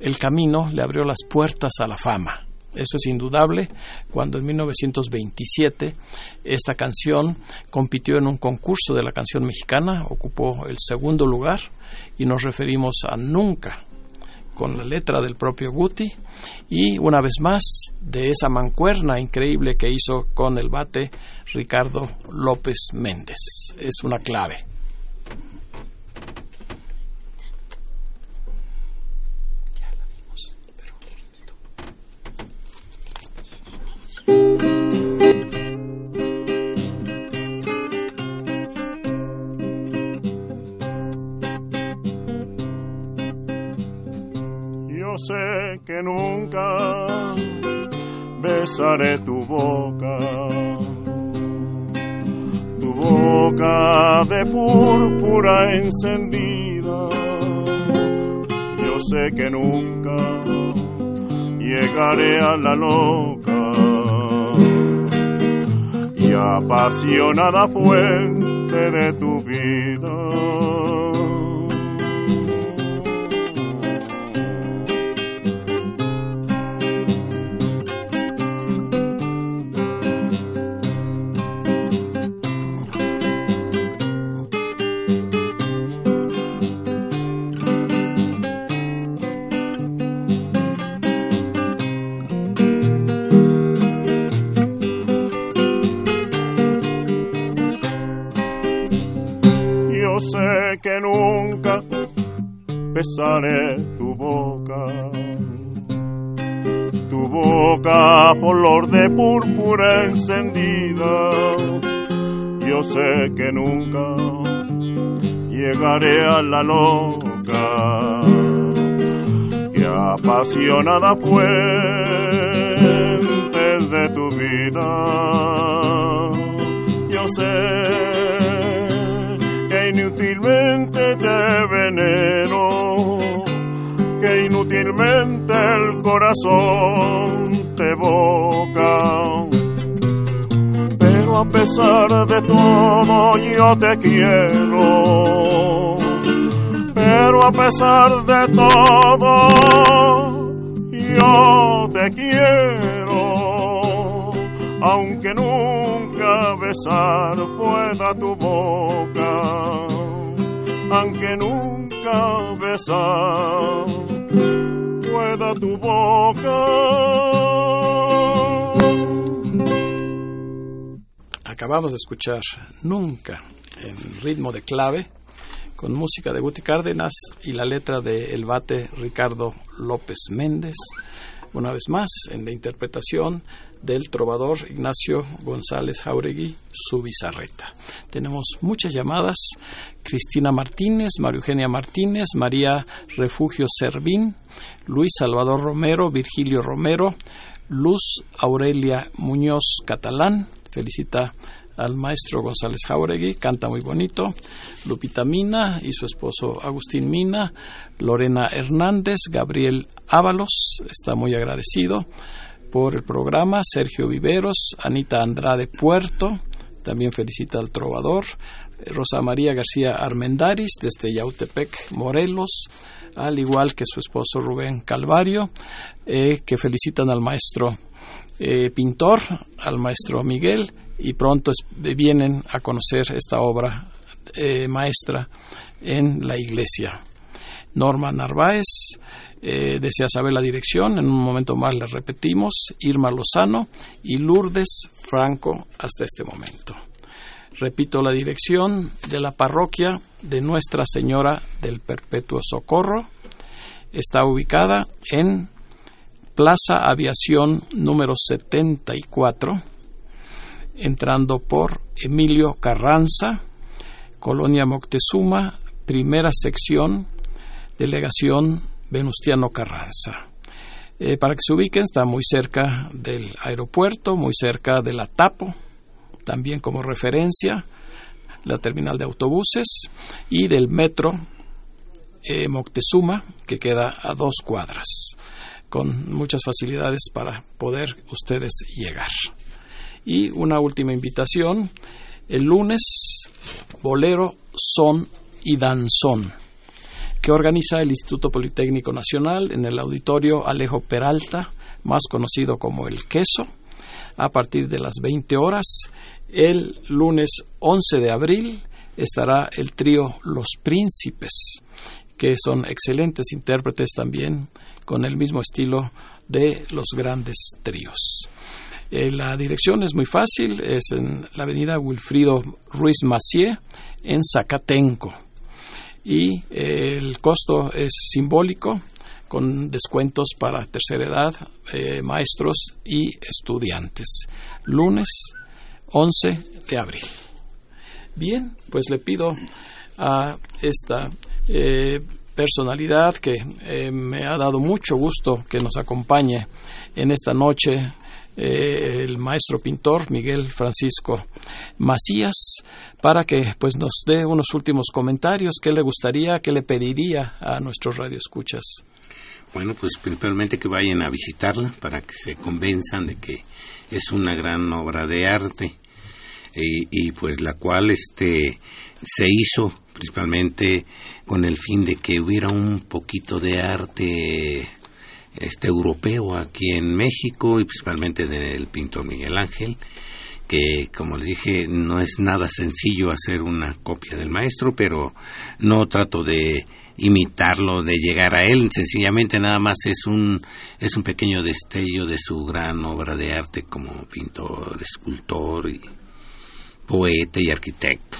[SPEAKER 1] el camino, le abrió las puertas a la fama. Eso es indudable, cuando en 1927 esta canción compitió en un concurso de la canción mexicana, ocupó el segundo lugar y nos referimos a Nunca, con la letra del propio Guti y una vez más de esa mancuerna increíble que hizo con el bate Ricardo López Méndez. Es una clave.
[SPEAKER 4] Que nunca besaré tu boca, tu boca de púrpura encendida. Yo sé que nunca llegaré a la loca. Y apasionada fuente de tu vida que nunca besaré tu boca. Tu boca flor de púrpura encendida. Yo sé que nunca llegaré a la loca y apasionada fuente de tu vida. Yo sé inútilmente te veneno, que inútilmente el corazón te boca. Pero a pesar de todo yo te quiero, pero a pesar de todo yo te quiero, aunque nunca besar pueda tu boca aunque nunca besar pueda tu boca.
[SPEAKER 1] Acabamos de escuchar Nunca en ritmo de clave con música de Guti Cárdenas y la letra de El Bate Ricardo López Méndez. Una vez más, en la interpretación del trovador Ignacio González Jauregui, su bizarreta. Tenemos muchas llamadas. Cristina Martínez, María Eugenia Martínez, María Refugio Servín, Luis Salvador Romero, Virgilio Romero, Luz Aurelia Muñoz Catalán, felicita al maestro González Jauregui, canta muy bonito, Lupita Mina y su esposo Agustín Mina, Lorena Hernández, Gabriel Ábalos, está muy agradecido por el programa, Sergio Viveros, Anita Andrade Puerto, también felicita al trovador, Rosa María García Armendaris desde Yautepec, Morelos, al igual que su esposo Rubén Calvario, eh, que felicitan al maestro eh, pintor, al maestro Miguel, y pronto vienen a conocer esta obra eh, maestra en la iglesia. Norma Narváez eh, desea saber la dirección, en un momento más la repetimos, Irma Lozano y Lourdes Franco hasta este momento. Repito la dirección de la parroquia de Nuestra Señora del Perpetuo Socorro. Está ubicada en Plaza Aviación número 74 entrando por Emilio Carranza, Colonia Moctezuma, primera sección, delegación Venustiano Carranza. Eh, para que se ubiquen, está muy cerca del aeropuerto, muy cerca de la Tapo, también como referencia, la terminal de autobuses y del metro eh, Moctezuma, que queda a dos cuadras, con muchas facilidades para poder ustedes llegar. Y una última invitación, el lunes, Bolero, Son y Danzón, que organiza el Instituto Politécnico Nacional en el auditorio Alejo Peralta, más conocido como El Queso, a partir de las 20 horas. El lunes 11 de abril estará el trío Los Príncipes, que son excelentes intérpretes también, con el mismo estilo de los grandes tríos. Eh, la dirección es muy fácil, es en la avenida Wilfrido Ruiz Macié, en Zacatenco. Y eh, el costo es simbólico, con descuentos para tercera edad, eh, maestros y estudiantes. Lunes 11 de abril. Bien, pues le pido a esta personalidad que me ha dado mucho gusto que nos acompañe en esta noche eh, el maestro pintor Miguel Francisco Macías para que pues nos dé unos últimos comentarios. Qué le gustaría qué le pediría a nuestros radioescuchas
[SPEAKER 2] bueno pues principalmente que vayan a visitarla para que se convenzan de que es una gran obra de arte y, y pues la cual este se hizo principalmente con el fin de que hubiera un poquito de arte este europeo aquí en México y principalmente del pintor Miguel Ángel que como le dije no es nada sencillo hacer una copia del maestro pero no trato de imitarlo de llegar a él. Sencillamente nada más es un es un pequeño destello de su gran obra de arte como pintor escultor y poeta y arquitecto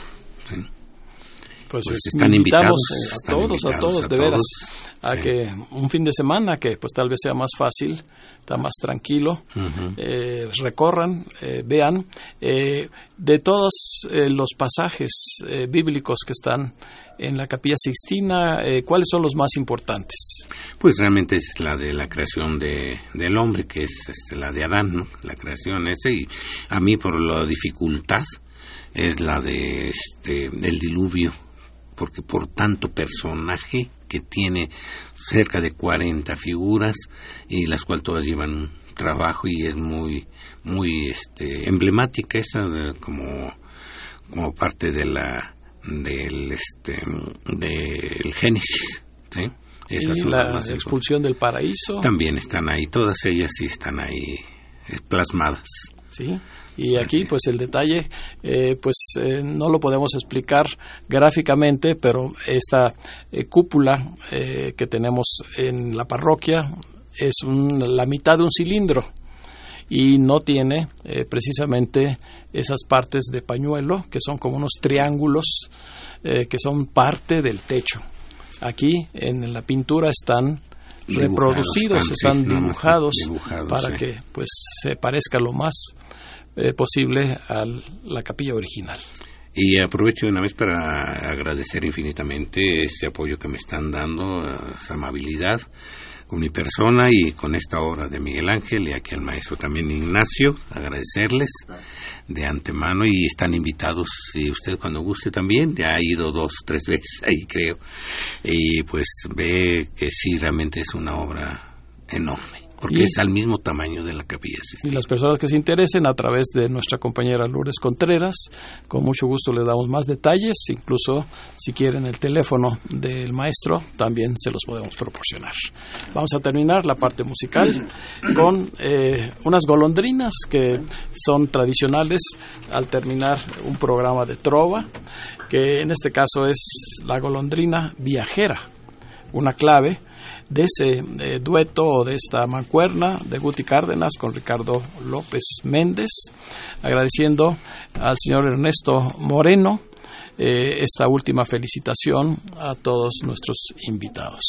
[SPEAKER 1] pues, pues están invitados a todos a todos de veras a que un fin de semana que pues tal vez sea más fácil, está más tranquilo, eh, recorran, eh, vean eh, de todos los pasajes bíblicos que están en la capilla Sixtina, ¿cuáles son los más importantes?
[SPEAKER 2] Pues realmente es la de la creación de, del hombre, que es este, la de Adán, ¿no? la creación ese, y a mí por la dificultad es la de este, del diluvio, porque por tanto personaje que tiene cerca de 40 figuras y las cuales todas llevan un trabajo y es muy muy este emblemática esa como como parte de la del este del Génesis ¿sí?
[SPEAKER 1] y la expulsión del paraíso.
[SPEAKER 2] También están ahí todas ellas sí están ahí plasmadas.
[SPEAKER 1] Sí y aquí, pues el detalle, eh, pues eh, no lo podemos explicar gráficamente, pero esta eh, cúpula que tenemos en la parroquia es la mitad de un cilindro y no tiene eh, precisamente esas partes de pañuelo que son como unos triángulos eh, que son parte del techo. Aquí en la pintura están reproducidos, están dibujados, para que pues se parezca lo más eh, posible a la capilla original.
[SPEAKER 2] Y aprovecho de una vez para agradecer infinitamente ese apoyo que me están dando, esa amabilidad con mi persona y con esta obra de Miguel Ángel y aquí al maestro también Ignacio, agradecerles de antemano y están invitados, si usted cuando guste también, ya ha ido dos, tres veces ahí creo, y pues ve que sí, realmente es una obra enorme porque es al mismo tamaño de la capilla.
[SPEAKER 1] Y las personas que se interesen a través de nuestra compañera Lourdes Contreras, con mucho gusto le damos más detalles, incluso si quieren el teléfono del maestro, también se los podemos proporcionar. Vamos a terminar la parte musical con eh, unas golondrinas que son tradicionales al terminar un programa de trova, que en este caso es la golondrina viajera, una clave de ese eh, dueto o de esta mancuerna de Guti Cárdenas con Ricardo López Méndez, agradeciendo al señor Ernesto Moreno eh, esta última felicitación a todos nuestros invitados.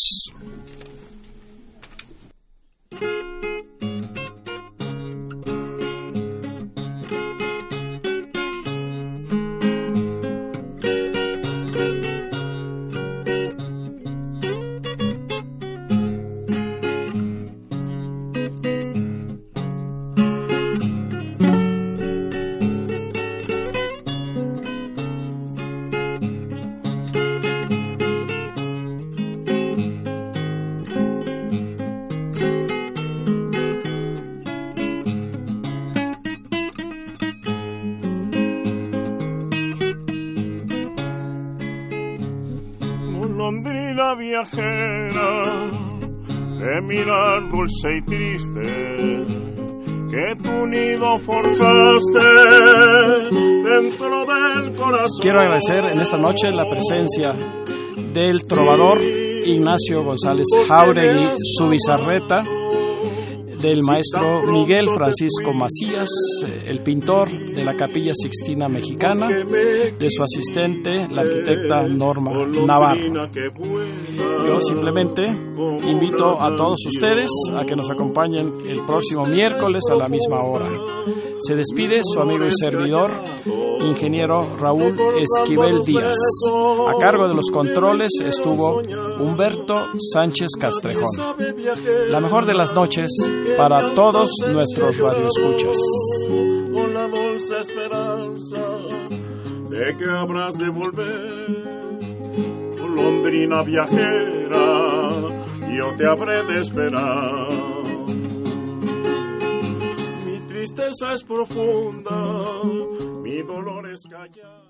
[SPEAKER 4] Viajera de mirar dulce y triste que tu nido forzaste dentro del corazón.
[SPEAKER 1] Quiero agradecer en esta noche la presencia del trovador Ignacio González Jauregui Subizarreta del maestro Miguel Francisco Macías, el pintor de la Capilla Sixtina Mexicana, de su asistente, la arquitecta Norma Navarro. Yo simplemente invito a todos ustedes a que nos acompañen el próximo miércoles a la misma hora. Se despide su amigo y servidor, ingeniero Raúl Esquivel Díaz. A cargo de los controles estuvo Humberto Sánchez Castrejón. La mejor de las noches para todos nuestros radioescuchas.
[SPEAKER 4] Con la dulce esperanza de que habrás de volver, Londrina viajera, yo te habré de esperar. Tristeza es profunda, mi dolor es callar.